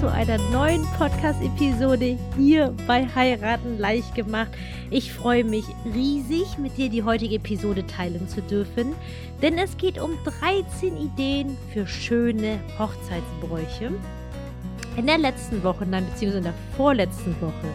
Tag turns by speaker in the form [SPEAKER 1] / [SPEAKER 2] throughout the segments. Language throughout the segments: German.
[SPEAKER 1] zu einer neuen Podcast-Episode hier bei Heiraten leicht gemacht. Ich freue mich riesig, mit dir die heutige Episode teilen zu dürfen, denn es geht um 13 Ideen für schöne Hochzeitsbräuche. In der letzten Woche, nein, beziehungsweise in der vorletzten Woche,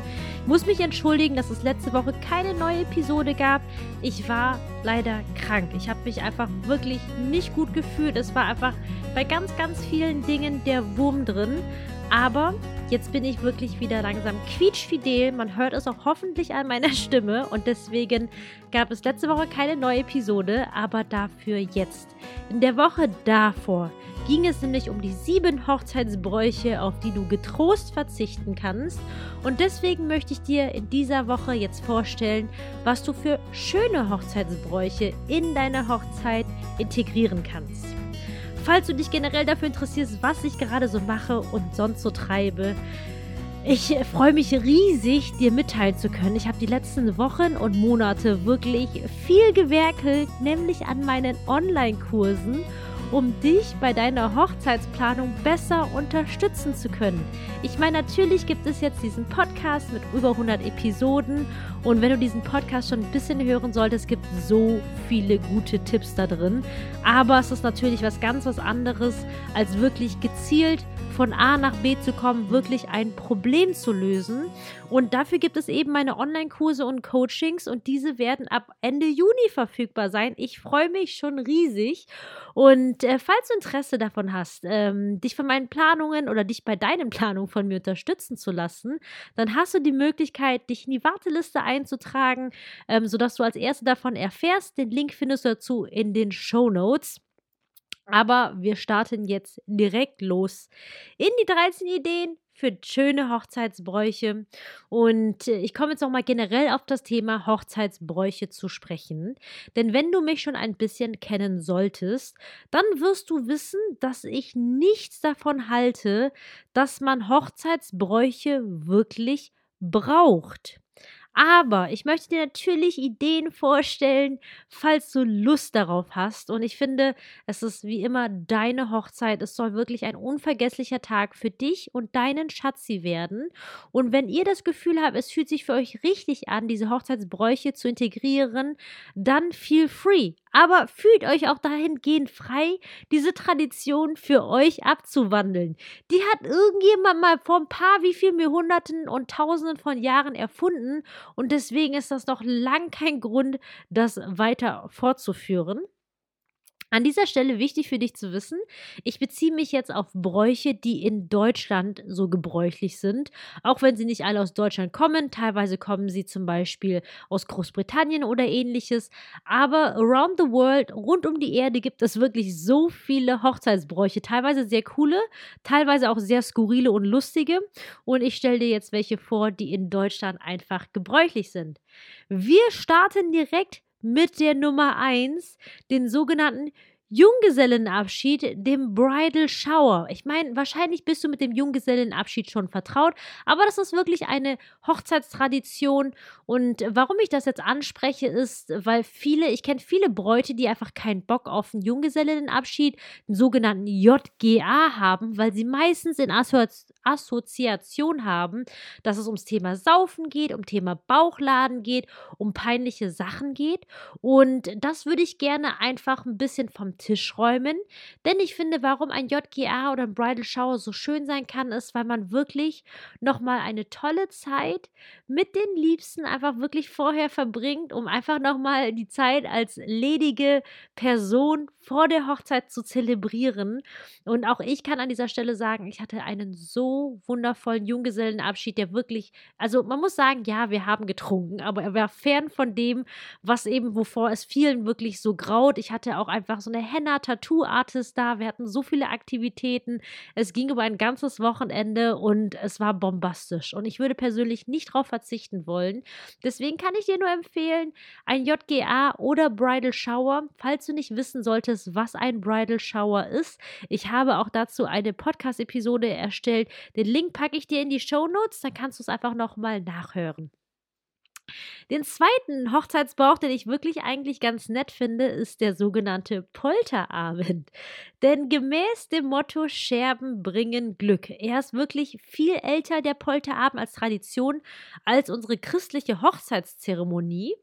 [SPEAKER 1] muss mich entschuldigen, dass es letzte Woche keine neue Episode gab. Ich war leider krank. Ich habe mich einfach wirklich nicht gut gefühlt. Es war einfach bei ganz, ganz vielen Dingen der Wurm drin. Aber jetzt bin ich wirklich wieder langsam quietschfidel. Man hört es auch hoffentlich an meiner Stimme. Und deswegen gab es letzte Woche keine neue Episode, aber dafür jetzt. In der Woche davor ging es nämlich um die sieben Hochzeitsbräuche, auf die du getrost verzichten kannst. Und deswegen möchte ich dir in dieser Woche jetzt vorstellen, was du für schöne Hochzeitsbräuche in deine Hochzeit integrieren kannst. Falls du dich generell dafür interessierst, was ich gerade so mache und sonst so treibe, ich freue mich riesig, dir mitteilen zu können. Ich habe die letzten Wochen und Monate wirklich viel gewerkelt, nämlich an meinen Online-Kursen um dich bei deiner Hochzeitsplanung besser unterstützen zu können. Ich meine, natürlich gibt es jetzt diesen Podcast mit über 100 Episoden und wenn du diesen Podcast schon ein bisschen hören solltest, gibt es so viele gute Tipps da drin. Aber es ist natürlich was ganz was anderes, als wirklich gezielt von A nach B zu kommen, wirklich ein Problem zu lösen. Und dafür gibt es eben meine Online-Kurse und Coachings und diese werden ab Ende Juni verfügbar sein. Ich freue mich schon riesig. Und äh, falls du Interesse davon hast, ähm, dich von meinen Planungen oder dich bei deinen Planungen von mir unterstützen zu lassen, dann hast du die Möglichkeit, dich in die Warteliste einzutragen, ähm, sodass du als Erste davon erfährst. Den Link findest du dazu in den Show Notes. Aber wir starten jetzt direkt los in die 13 Ideen für schöne Hochzeitsbräuche. Und äh, ich komme jetzt nochmal generell auf das Thema Hochzeitsbräuche zu sprechen. Denn wenn du mich schon ein bisschen kennen solltest, dann wirst du wissen, dass ich nichts davon halte, dass man Hochzeitsbräuche wirklich braucht. Aber ich möchte dir natürlich Ideen vorstellen, falls du Lust darauf hast. Und ich finde, es ist wie immer deine Hochzeit. Es soll wirklich ein unvergesslicher Tag für dich und deinen Schatzi werden. Und wenn ihr das Gefühl habt, es fühlt sich für euch richtig an, diese Hochzeitsbräuche zu integrieren, dann feel free. Aber fühlt euch auch dahingehend frei, diese Tradition für euch abzuwandeln. Die hat irgendjemand mal vor ein paar, wie viel mir Hunderten und Tausenden von Jahren erfunden und deswegen ist das noch lang kein Grund, das weiter fortzuführen. An dieser Stelle wichtig für dich zu wissen, ich beziehe mich jetzt auf Bräuche, die in Deutschland so gebräuchlich sind, auch wenn sie nicht alle aus Deutschland kommen. Teilweise kommen sie zum Beispiel aus Großbritannien oder ähnliches. Aber around the world, rund um die Erde, gibt es wirklich so viele Hochzeitsbräuche. Teilweise sehr coole, teilweise auch sehr skurrile und lustige. Und ich stelle dir jetzt welche vor, die in Deutschland einfach gebräuchlich sind. Wir starten direkt mit der Nummer 1, den sogenannten Junggesellenabschied, dem Bridal Shower. Ich meine, wahrscheinlich bist du mit dem Junggesellenabschied schon vertraut, aber das ist wirklich eine Hochzeitstradition. Und warum ich das jetzt anspreche, ist, weil viele, ich kenne viele Bräute, die einfach keinen Bock auf einen Junggesellenabschied, den sogenannten JGA haben, weil sie meistens in Assozi Assoziation haben, dass es ums Thema Saufen geht, um Thema Bauchladen geht, um peinliche Sachen geht. Und das würde ich gerne einfach ein bisschen vom Tisch räumen. Denn ich finde, warum ein JGA oder ein Bridal Shower so schön sein kann, ist, weil man wirklich nochmal eine tolle Zeit mit den Liebsten einfach wirklich vorher verbringt, um einfach nochmal die Zeit als ledige Person vor der Hochzeit zu zelebrieren. Und auch ich kann an dieser Stelle sagen, ich hatte einen so wundervollen Junggesellenabschied, der wirklich, also man muss sagen, ja, wir haben getrunken, aber er war fern von dem, was eben, wovor es vielen wirklich so graut. Ich hatte auch einfach so eine Henna-Tattoo-Artist da. Wir hatten so viele Aktivitäten. Es ging über ein ganzes Wochenende und es war bombastisch. Und ich würde persönlich nicht darauf verzichten wollen. Deswegen kann ich dir nur empfehlen, ein JGA oder Bridal Shower, falls du nicht wissen solltest, was ein Bridal Shower ist. Ich habe auch dazu eine Podcast-Episode erstellt. Den Link packe ich dir in die Show Notes, dann kannst du es einfach nochmal nachhören. Den zweiten Hochzeitsbrauch, den ich wirklich eigentlich ganz nett finde, ist der sogenannte Polterabend. Denn gemäß dem Motto Scherben bringen Glück. Er ist wirklich viel älter, der Polterabend, als Tradition, als unsere christliche Hochzeitszeremonie.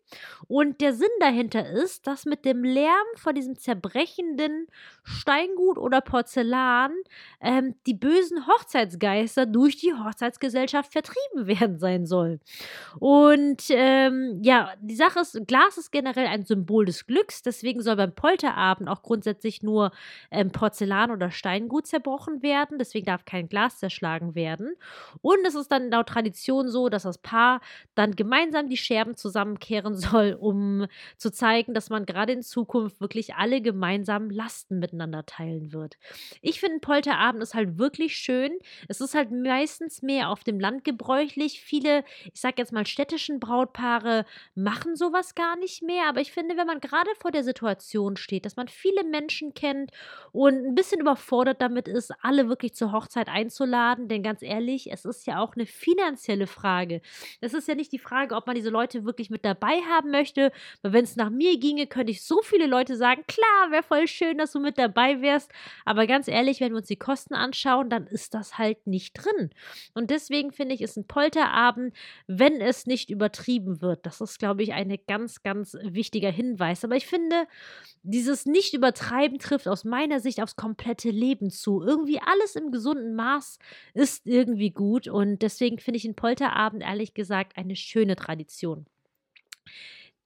[SPEAKER 1] Und der Sinn dahinter ist, dass mit dem Lärm von diesem zerbrechenden Steingut oder Porzellan ähm, die bösen Hochzeitsgeister durch die Hochzeitsgesellschaft vertrieben werden sein sollen. Und ähm, ja, die Sache ist, Glas ist generell ein Symbol des Glücks, deswegen soll beim Polterabend auch grundsätzlich nur ähm, Porzellan oder Steingut zerbrochen werden, deswegen darf kein Glas zerschlagen werden. Und es ist dann laut Tradition so, dass das Paar dann gemeinsam die Scherben zusammenkehren soll, um zu zeigen, dass man gerade in Zukunft wirklich alle gemeinsam Lasten miteinander teilen wird. Ich finde, Polterabend ist halt wirklich schön. Es ist halt meistens mehr auf dem Land gebräuchlich. Viele, ich sag jetzt mal, städtischen Brautpaare machen sowas gar nicht mehr. Aber ich finde, wenn man gerade vor der Situation steht, dass man viele Menschen kennt und ein bisschen überfordert damit ist, alle wirklich zur Hochzeit einzuladen, denn ganz ehrlich, es ist ja auch eine finanzielle Frage. Es ist ja nicht die Frage, ob man diese Leute wirklich mit dabei haben möchte, weil wenn es nach mir ginge, könnte ich so viele Leute sagen, klar, wäre voll schön, dass du mit dabei wärst, aber ganz ehrlich, wenn wir uns die Kosten anschauen, dann ist das halt nicht drin. Und deswegen finde ich, ist ein Polterabend, wenn es nicht übertrieben wird. Das ist, glaube ich, ein ganz, ganz wichtiger Hinweis. Aber ich finde, dieses Nicht-Übertreiben trifft aus meiner Sicht aufs komplette Leben zu. Irgendwie alles im gesunden Maß ist irgendwie gut und deswegen finde ich den Polterabend ehrlich gesagt eine schöne Tradition.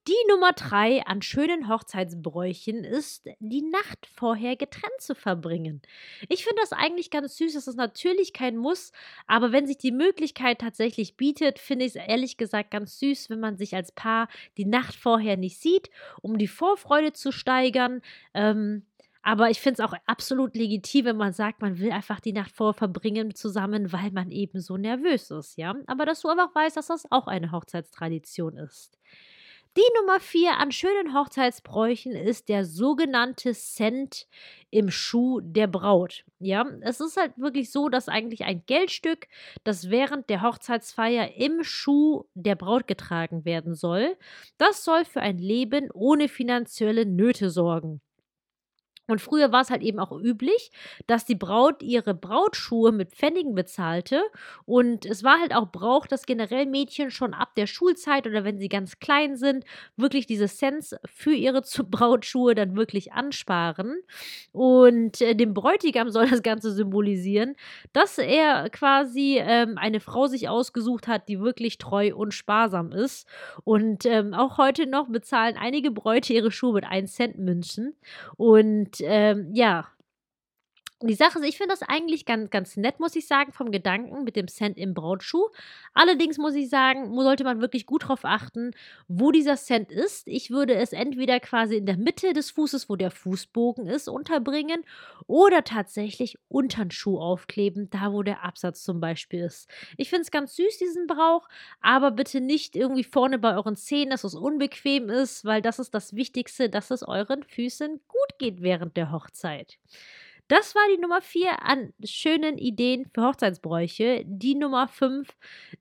[SPEAKER 1] Die Nummer drei an schönen Hochzeitsbräuchen ist, die Nacht vorher getrennt zu verbringen. Ich finde das eigentlich ganz süß. Das ist natürlich kein Muss, aber wenn sich die Möglichkeit tatsächlich bietet, finde ich es ehrlich gesagt ganz süß, wenn man sich als Paar die Nacht vorher nicht sieht, um die Vorfreude zu steigern. Ähm, aber ich finde es auch absolut legitim, wenn man sagt, man will einfach die Nacht vorher verbringen zusammen, weil man eben so nervös ist, ja. Aber dass du einfach weißt, dass das auch eine Hochzeitstradition ist. Die Nummer vier an schönen Hochzeitsbräuchen ist der sogenannte Cent im Schuh der Braut. Ja, es ist halt wirklich so, dass eigentlich ein Geldstück, das während der Hochzeitsfeier im Schuh der Braut getragen werden soll, das soll für ein Leben ohne finanzielle Nöte sorgen. Und früher war es halt eben auch üblich, dass die Braut ihre Brautschuhe mit Pfennigen bezahlte. Und es war halt auch Brauch, dass generell Mädchen schon ab der Schulzeit oder wenn sie ganz klein sind, wirklich diese Cents für ihre Brautschuhe dann wirklich ansparen. Und äh, dem Bräutigam soll das Ganze symbolisieren, dass er quasi ähm, eine Frau sich ausgesucht hat, die wirklich treu und sparsam ist. Und ähm, auch heute noch bezahlen einige Bräute ihre Schuhe mit 1 Cent Münzen. Und ähm, ja, die Sache ist, ich finde das eigentlich ganz, ganz nett, muss ich sagen, vom Gedanken mit dem Cent im Brautschuh. Allerdings muss ich sagen, sollte man wirklich gut darauf achten, wo dieser Cent ist. Ich würde es entweder quasi in der Mitte des Fußes, wo der Fußbogen ist, unterbringen oder tatsächlich unter den Schuh aufkleben, da wo der Absatz zum Beispiel ist. Ich finde es ganz süß, diesen Brauch, aber bitte nicht irgendwie vorne bei euren Zehen, dass es unbequem ist, weil das ist das Wichtigste, dass es euren Füßen gut geht während der Hochzeit. Das war die Nummer 4 an schönen Ideen für Hochzeitsbräuche. Die Nummer 5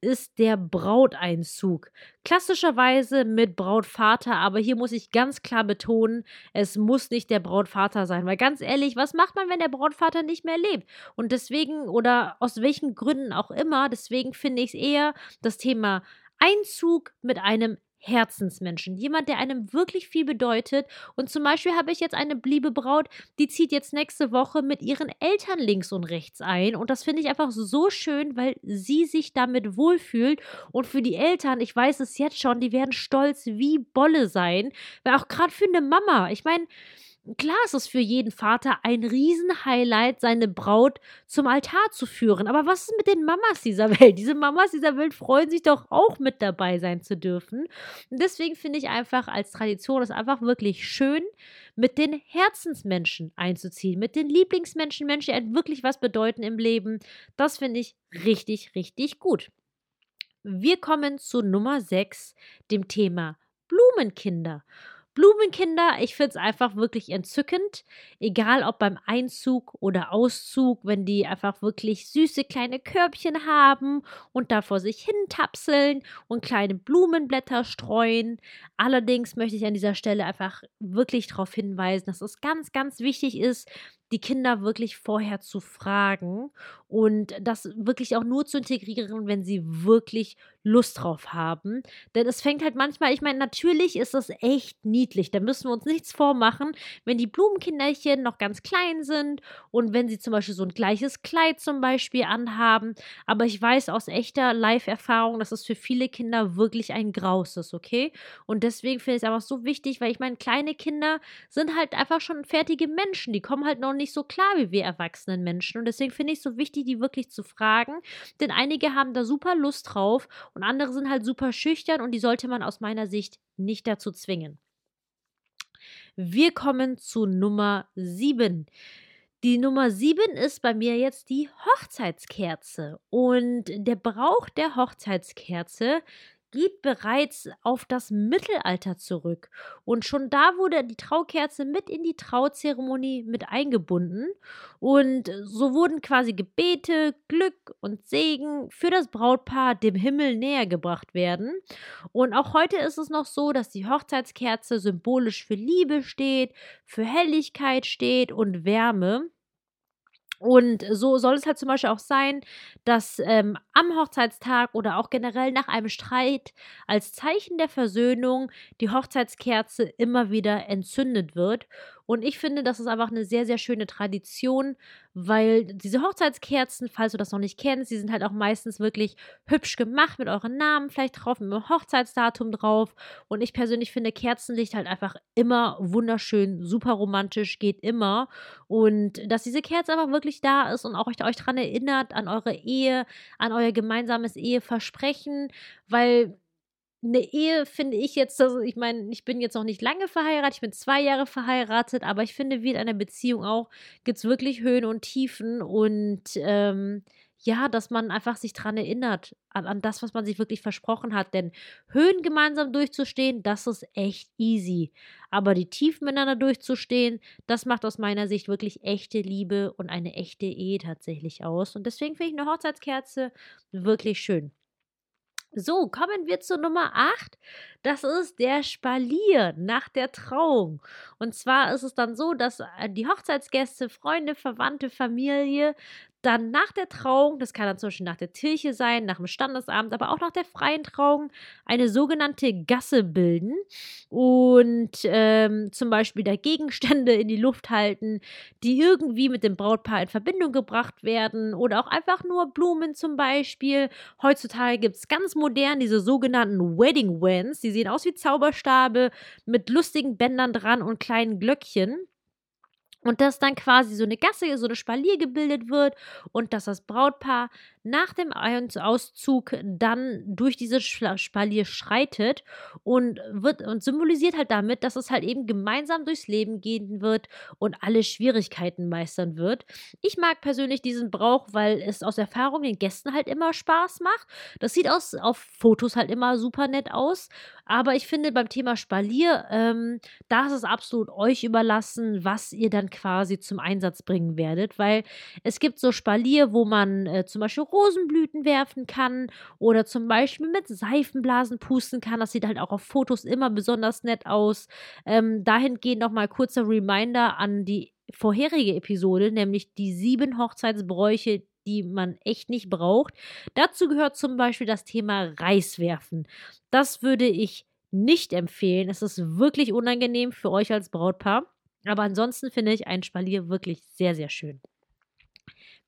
[SPEAKER 1] ist der Brauteinzug. Klassischerweise mit Brautvater, aber hier muss ich ganz klar betonen, es muss nicht der Brautvater sein. Weil ganz ehrlich, was macht man, wenn der Brautvater nicht mehr lebt? Und deswegen, oder aus welchen Gründen auch immer, deswegen finde ich es eher das Thema Einzug mit einem Herzensmenschen, jemand, der einem wirklich viel bedeutet. Und zum Beispiel habe ich jetzt eine liebe Braut, die zieht jetzt nächste Woche mit ihren Eltern links und rechts ein. Und das finde ich einfach so schön, weil sie sich damit wohlfühlt. Und für die Eltern, ich weiß es jetzt schon, die werden stolz wie Bolle sein. Weil auch gerade für eine Mama, ich meine, Klar ist es für jeden Vater ein Riesenhighlight, seine Braut zum Altar zu führen. Aber was ist mit den Mamas dieser Welt? Diese Mamas dieser Welt freuen sich doch auch mit dabei sein zu dürfen. Und deswegen finde ich einfach als Tradition es einfach wirklich schön, mit den Herzensmenschen einzuziehen, mit den Lieblingsmenschen, Menschen, die einem wirklich was bedeuten im Leben. Das finde ich richtig, richtig gut. Wir kommen zu Nummer 6, dem Thema Blumenkinder. Blumenkinder, ich finde es einfach wirklich entzückend. Egal ob beim Einzug oder Auszug, wenn die einfach wirklich süße kleine Körbchen haben und da vor sich hin tapseln und kleine Blumenblätter streuen. Allerdings möchte ich an dieser Stelle einfach wirklich darauf hinweisen, dass es ganz, ganz wichtig ist, die Kinder wirklich vorher zu fragen und das wirklich auch nur zu integrieren, wenn sie wirklich Lust drauf haben. Denn es fängt halt manchmal, ich meine, natürlich ist das echt niedlich. Da müssen wir uns nichts vormachen, wenn die Blumenkinderchen noch ganz klein sind und wenn sie zum Beispiel so ein gleiches Kleid zum Beispiel anhaben. Aber ich weiß aus echter Live-Erfahrung, dass es für viele Kinder wirklich ein Graus ist, okay? Und deswegen finde ich es einfach so wichtig, weil ich meine, kleine Kinder sind halt einfach schon fertige Menschen. Die kommen halt noch nicht so klar wie wir erwachsenen Menschen. Und deswegen finde ich es so wichtig, die wirklich zu fragen. Denn einige haben da super Lust drauf und andere sind halt super schüchtern und die sollte man aus meiner Sicht nicht dazu zwingen. Wir kommen zu Nummer 7. Die Nummer 7 ist bei mir jetzt die Hochzeitskerze. Und der Brauch der Hochzeitskerze geht bereits auf das Mittelalter zurück. Und schon da wurde die Traukerze mit in die Trauzeremonie mit eingebunden. Und so wurden quasi Gebete, Glück und Segen für das Brautpaar dem Himmel näher gebracht werden. Und auch heute ist es noch so, dass die Hochzeitskerze symbolisch für Liebe steht, für Helligkeit steht und Wärme. Und so soll es halt zum Beispiel auch sein, dass ähm, am Hochzeitstag oder auch generell nach einem Streit als Zeichen der Versöhnung die Hochzeitskerze immer wieder entzündet wird. Und ich finde, das ist einfach eine sehr, sehr schöne Tradition, weil diese Hochzeitskerzen, falls du das noch nicht kennst, die sind halt auch meistens wirklich hübsch gemacht mit euren Namen vielleicht drauf, mit dem Hochzeitsdatum drauf. Und ich persönlich finde Kerzenlicht halt einfach immer wunderschön, super romantisch, geht immer. Und dass diese Kerze einfach wirklich da ist und auch euch, euch daran erinnert, an eure Ehe, an euer gemeinsames Eheversprechen, weil eine Ehe finde ich jetzt, also ich meine, ich bin jetzt noch nicht lange verheiratet, ich bin zwei Jahre verheiratet, aber ich finde, wie in einer Beziehung auch, gibt es wirklich Höhen und Tiefen und ähm, ja, dass man einfach sich daran erinnert, an, an, das, was man sich wirklich versprochen hat. Denn Höhen gemeinsam durchzustehen, das ist echt easy. Aber die Tiefen miteinander durchzustehen, das macht aus meiner Sicht wirklich echte Liebe und eine echte Ehe tatsächlich aus. Und deswegen finde ich eine Hochzeitskerze wirklich schön. So, kommen wir zu Nummer 8. Das ist der Spalier nach der Trauung. Und zwar ist es dann so, dass äh, die Hochzeitsgäste, Freunde, Verwandte, Familie dann nach der Trauung, das kann dann zum Beispiel nach der Kirche sein, nach dem Standesamt, aber auch nach der freien Trauung, eine sogenannte Gasse bilden und ähm, zum Beispiel da Gegenstände in die Luft halten, die irgendwie mit dem Brautpaar in Verbindung gebracht werden oder auch einfach nur Blumen zum Beispiel. Heutzutage gibt es ganz modern diese sogenannten Wedding Wands, die sehen aus wie Zauberstabe mit lustigen Bändern dran und kleinen Glöckchen. Und dass dann quasi so eine Gasse, so eine Spalier gebildet wird und dass das Brautpaar nach dem Auszug dann durch diese Spalier schreitet und wird und symbolisiert halt damit, dass es halt eben gemeinsam durchs Leben gehen wird und alle Schwierigkeiten meistern wird. Ich mag persönlich diesen Brauch, weil es aus Erfahrung den Gästen halt immer Spaß macht. Das sieht aus, auf Fotos halt immer super nett aus. Aber ich finde beim Thema Spalier, ähm, da ist es absolut euch überlassen, was ihr dann quasi zum Einsatz bringen werdet, weil es gibt so Spalier, wo man äh, zum Beispiel Rosenblüten werfen kann oder zum Beispiel mit Seifenblasen pusten kann. Das sieht halt auch auf Fotos immer besonders nett aus. Ähm, dahingehend nochmal kurzer Reminder an die vorherige Episode, nämlich die sieben Hochzeitsbräuche, die man echt nicht braucht. Dazu gehört zum Beispiel das Thema Reiswerfen. Das würde ich nicht empfehlen. Es ist wirklich unangenehm für euch als Brautpaar. Aber ansonsten finde ich ein Spalier wirklich sehr, sehr schön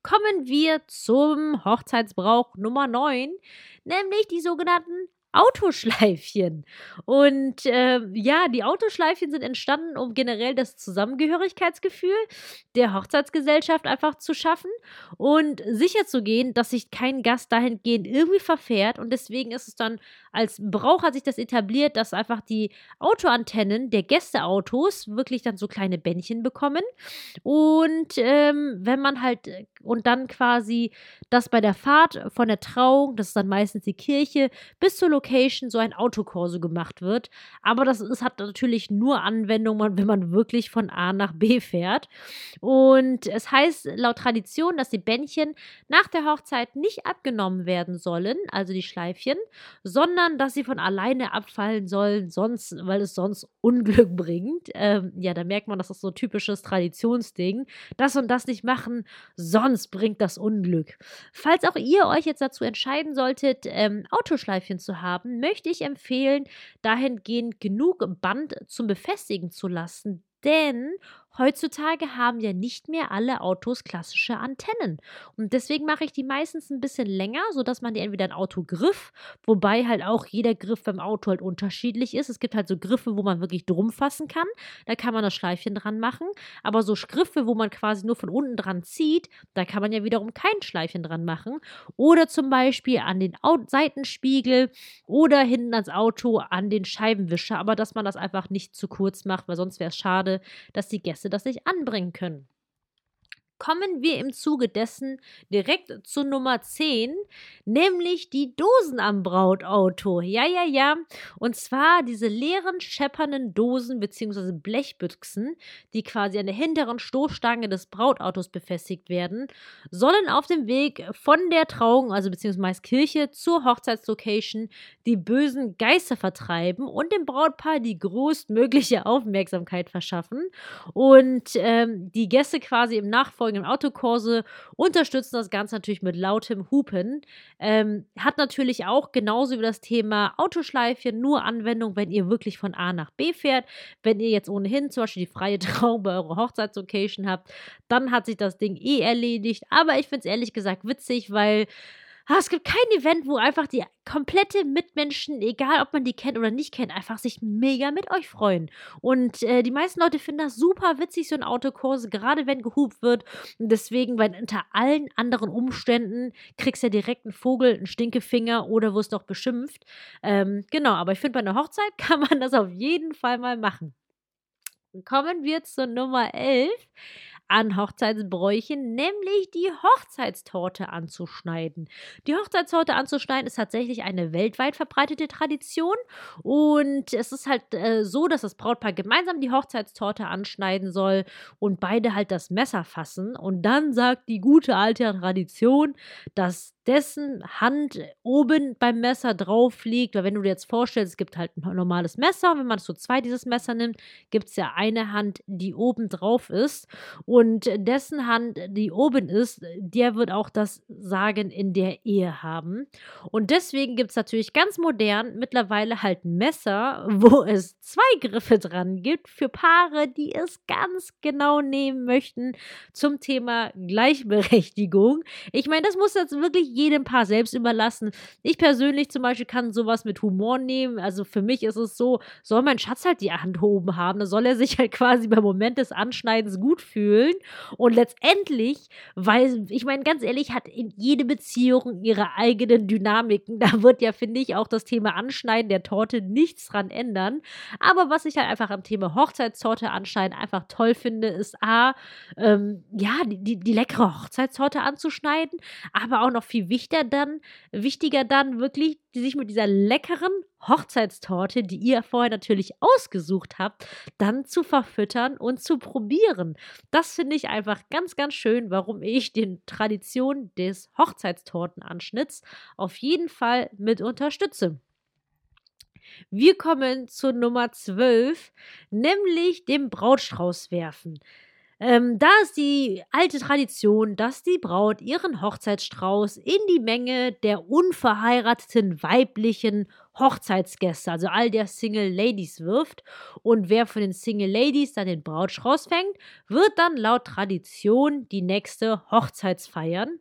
[SPEAKER 1] kommen wir zum Hochzeitsbrauch Nummer 9, nämlich die sogenannten Autoschleifchen. Und äh, ja, die Autoschleifchen sind entstanden, um generell das Zusammengehörigkeitsgefühl der Hochzeitsgesellschaft einfach zu schaffen und sicherzugehen, dass sich kein Gast dahingehend irgendwie verfährt. Und deswegen ist es dann als Brauch hat sich das etabliert, dass einfach die Autoantennen der Gästeautos wirklich dann so kleine Bändchen bekommen. Und ähm, wenn man halt und dann quasi das bei der Fahrt von der Trauung, das ist dann meistens die Kirche, bis zur Location so ein Autokorso gemacht wird. Aber das ist, hat natürlich nur Anwendung, wenn man wirklich von A nach B fährt. Und es heißt laut Tradition, dass die Bändchen nach der Hochzeit nicht abgenommen werden sollen, also die Schleifchen, sondern dass sie von alleine abfallen sollen, sonst, weil es sonst Unglück bringt. Ähm, ja, da merkt man, das ist so ein typisches Traditionsding. Das und das nicht machen, sonst bringt das Unglück. Falls auch ihr euch jetzt dazu entscheiden solltet, ähm, Autoschleifchen zu haben, möchte ich empfehlen, dahingehend genug Band zum Befestigen zu lassen, denn Heutzutage haben ja nicht mehr alle Autos klassische Antennen. Und deswegen mache ich die meistens ein bisschen länger, sodass man die entweder ein Autogriff, wobei halt auch jeder Griff beim Auto halt unterschiedlich ist. Es gibt halt so Griffe, wo man wirklich drum fassen kann. Da kann man das Schleifchen dran machen. Aber so Griffe, wo man quasi nur von unten dran zieht, da kann man ja wiederum kein Schleifchen dran machen. Oder zum Beispiel an den Seitenspiegel oder hinten ans Auto an den Scheibenwischer. Aber dass man das einfach nicht zu kurz macht, weil sonst wäre es schade, dass die Gäste das nicht anbringen können kommen wir im Zuge dessen direkt zu Nummer 10, nämlich die Dosen am Brautauto. Ja, ja, ja. Und zwar diese leeren, scheppernden Dosen bzw. Blechbüchsen, die quasi an der hinteren Stoßstange des Brautautos befestigt werden, sollen auf dem Weg von der Trauung, also beziehungsweise Kirche, zur Hochzeitslocation die bösen Geister vertreiben und dem Brautpaar die größtmögliche Aufmerksamkeit verschaffen und ähm, die Gäste quasi im Nachfolger folgenden Autokurse, unterstützen das Ganze natürlich mit lautem Hupen. Ähm, hat natürlich auch genauso wie das Thema Autoschleifchen nur Anwendung, wenn ihr wirklich von A nach B fährt. Wenn ihr jetzt ohnehin zum Beispiel die freie Trauung bei eurer Hochzeitslocation habt, dann hat sich das Ding eh erledigt. Aber ich finde es ehrlich gesagt witzig, weil Ah, es gibt kein Event, wo einfach die komplette Mitmenschen, egal ob man die kennt oder nicht kennt, einfach sich mega mit euch freuen. Und äh, die meisten Leute finden das super witzig, so ein Autokurs, gerade wenn gehupt wird. Und deswegen, weil unter allen anderen Umständen kriegst du ja direkt einen Vogel, einen Stinkefinger oder wirst noch beschimpft. Ähm, genau, aber ich finde, bei einer Hochzeit kann man das auf jeden Fall mal machen. Kommen wir zur Nummer 11 an Hochzeitsbräuchen, nämlich die Hochzeitstorte anzuschneiden. Die Hochzeitstorte anzuschneiden ist tatsächlich eine weltweit verbreitete Tradition und es ist halt äh, so, dass das Brautpaar gemeinsam die Hochzeitstorte anschneiden soll und beide halt das Messer fassen und dann sagt die gute alte Tradition, dass dessen Hand oben beim Messer drauf liegt. Weil wenn du dir jetzt vorstellst, es gibt halt ein normales Messer, wenn man so zwei dieses Messer nimmt, gibt es ja eine Hand, die oben drauf ist. Und dessen Hand, die oben ist, der wird auch das Sagen in der Ehe haben. Und deswegen gibt es natürlich ganz modern mittlerweile halt ein Messer, wo es zwei Griffe dran gibt für Paare, die es ganz genau nehmen möchten zum Thema Gleichberechtigung. Ich meine, das muss jetzt wirklich jedem Paar selbst überlassen. Ich persönlich zum Beispiel kann sowas mit Humor nehmen. Also für mich ist es so, soll mein Schatz halt die Hand oben haben, dann soll er sich halt quasi beim Moment des Anschneidens gut fühlen. Und letztendlich, weil, ich meine, ganz ehrlich, hat in jede Beziehung ihre eigenen Dynamiken. Da wird ja, finde ich, auch das Thema Anschneiden der Torte nichts dran ändern. Aber was ich halt einfach am Thema Hochzeitstorte anschneiden einfach toll finde, ist A, ähm, ja, die, die, leckere Hochzeitstorte anzuschneiden, aber auch noch viel wichtiger dann, wichtiger dann wirklich, sich mit dieser leckeren Hochzeitstorte, die ihr vorher natürlich ausgesucht habt, dann zu verfüttern und zu probieren. Das finde ich einfach ganz, ganz schön, warum ich den Tradition des Hochzeitstortenanschnitts auf jeden Fall mit unterstütze. Wir kommen zur Nummer 12, nämlich dem Brautstrauß werfen. Ähm, da ist die alte Tradition, dass die Braut ihren Hochzeitsstrauß in die Menge der unverheirateten weiblichen Hochzeitsgäste, also all der Single Ladies wirft. Und wer von den Single Ladies dann den Brautstrauß fängt, wird dann laut Tradition die nächste Hochzeitsfeiern.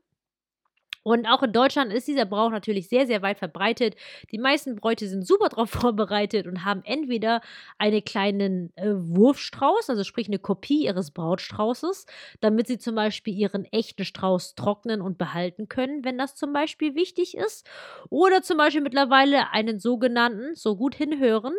[SPEAKER 1] Und auch in Deutschland ist dieser Brauch natürlich sehr, sehr weit verbreitet. Die meisten Bräute sind super darauf vorbereitet und haben entweder einen kleinen äh, Wurfstrauß, also sprich eine Kopie ihres Brautstraußes, damit sie zum Beispiel ihren echten Strauß trocknen und behalten können, wenn das zum Beispiel wichtig ist. Oder zum Beispiel mittlerweile einen sogenannten, so gut hinhören,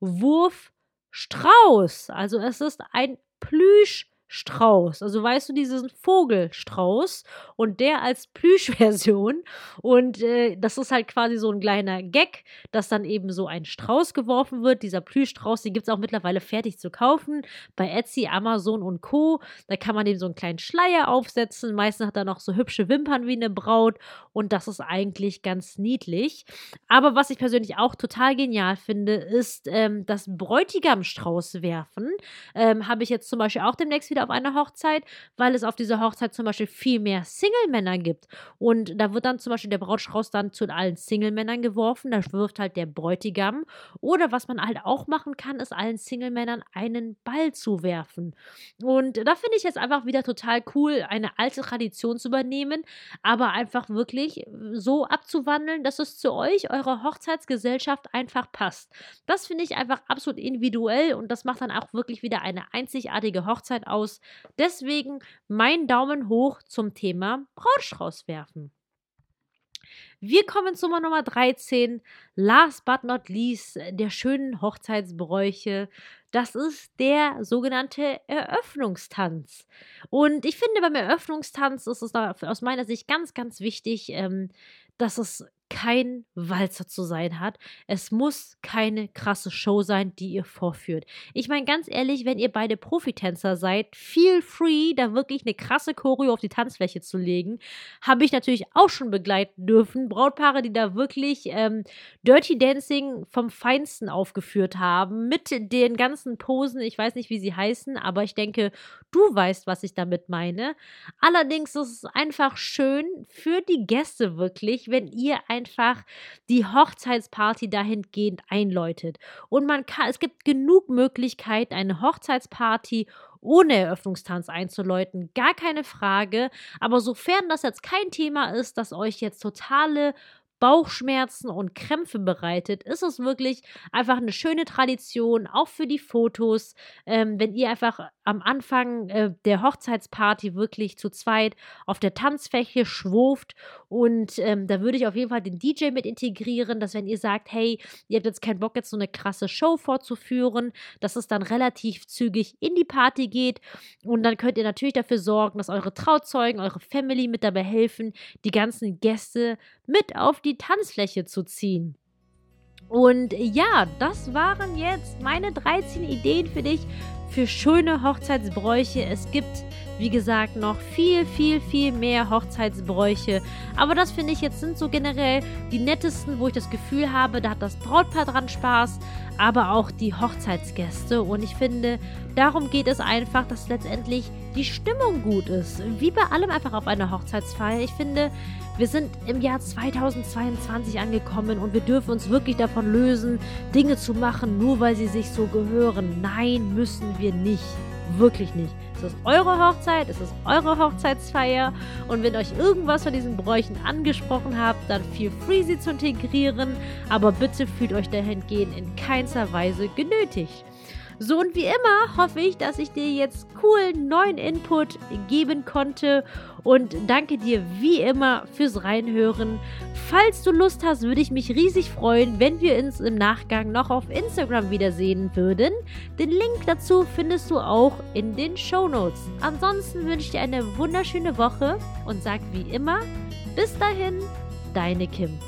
[SPEAKER 1] Wurfstrauß. Also es ist ein Plüsch. Strauß. Also weißt du, diesen Vogelstrauß und der als Plüschversion. Und äh, das ist halt quasi so ein kleiner Gag, dass dann eben so ein Strauß geworfen wird. Dieser Plüschstrauß, den gibt es auch mittlerweile fertig zu kaufen bei Etsy, Amazon und Co. Da kann man dem so einen kleinen Schleier aufsetzen. Meistens hat er noch so hübsche Wimpern wie eine Braut und das ist eigentlich ganz niedlich. Aber was ich persönlich auch total genial finde, ist ähm, das Bräutigamstrauß werfen. Ähm, Habe ich jetzt zum Beispiel auch demnächst wieder auf einer Hochzeit, weil es auf dieser Hochzeit zum Beispiel viel mehr Single-Männer gibt. Und da wird dann zum Beispiel der Brautstrauß dann zu allen Single-Männern geworfen. Da wirft halt der Bräutigam. Oder was man halt auch machen kann, ist allen Single-Männern einen Ball zuwerfen. Und da finde ich jetzt einfach wieder total cool, eine alte Tradition zu übernehmen, aber einfach wirklich so abzuwandeln, dass es zu euch, eurer Hochzeitsgesellschaft einfach passt. Das finde ich einfach absolut individuell und das macht dann auch wirklich wieder eine einzigartige Hochzeit aus. Deswegen mein Daumen hoch zum Thema Brautstrauß werfen. Wir kommen zu Nummer 13. Last but not least der schönen Hochzeitsbräuche. Das ist der sogenannte Eröffnungstanz. Und ich finde, beim Eröffnungstanz ist es aus meiner Sicht ganz, ganz wichtig, ähm, dass es kein Walzer zu sein hat. Es muss keine krasse Show sein, die ihr vorführt. Ich meine ganz ehrlich, wenn ihr beide Profitänzer seid, feel free, da wirklich eine krasse Choreo auf die Tanzfläche zu legen. Habe ich natürlich auch schon begleiten dürfen. Brautpaare, die da wirklich ähm, Dirty Dancing vom Feinsten aufgeführt haben, mit den ganzen Posen. Ich weiß nicht, wie sie heißen, aber ich denke, du weißt, was ich damit meine. Allerdings ist es einfach schön für die Gäste wirklich, wenn ihr ein einfach die Hochzeitsparty dahingehend einläutet. Und man kann, es gibt genug Möglichkeiten, eine Hochzeitsparty ohne Eröffnungstanz einzuläuten, gar keine Frage. Aber sofern das jetzt kein Thema ist, das euch jetzt totale Bauchschmerzen und Krämpfe bereitet, ist es wirklich einfach eine schöne Tradition, auch für die Fotos. Ähm, wenn ihr einfach am Anfang äh, der Hochzeitsparty wirklich zu zweit auf der Tanzfläche schwurft und ähm, da würde ich auf jeden Fall den DJ mit integrieren, dass wenn ihr sagt, hey, ihr habt jetzt keinen Bock, jetzt so eine krasse Show vorzuführen, dass es dann relativ zügig in die Party geht und dann könnt ihr natürlich dafür sorgen, dass eure Trauzeugen, eure Family mit dabei helfen, die ganzen Gäste mit auf die Tanzfläche zu ziehen. Und ja, das waren jetzt meine 13 Ideen für dich für schöne Hochzeitsbräuche. Es gibt, wie gesagt, noch viel, viel, viel mehr Hochzeitsbräuche. Aber das finde ich jetzt sind so generell die nettesten, wo ich das Gefühl habe, da hat das Brautpaar dran Spaß, aber auch die Hochzeitsgäste. Und ich finde, darum geht es einfach, dass letztendlich die Stimmung gut ist. Wie bei allem einfach auf einer Hochzeitsfeier. Ich finde, wir sind im Jahr 2022 angekommen und wir dürfen uns wirklich davon lösen, Dinge zu machen, nur weil sie sich so gehören. Nein, müssen wir nicht. Wirklich nicht. Es ist eure Hochzeit, es ist eure Hochzeitsfeier und wenn euch irgendwas von diesen Bräuchen angesprochen habt, dann feel free sie zu integrieren, aber bitte fühlt euch dahingehend in keinster Weise genötigt. So und wie immer hoffe ich, dass ich dir jetzt coolen neuen Input geben konnte und danke dir wie immer fürs Reinhören. Falls du Lust hast, würde ich mich riesig freuen, wenn wir uns im Nachgang noch auf Instagram wiedersehen würden. Den Link dazu findest du auch in den Show Notes. Ansonsten wünsche ich dir eine wunderschöne Woche und sag wie immer, bis dahin, deine Kim.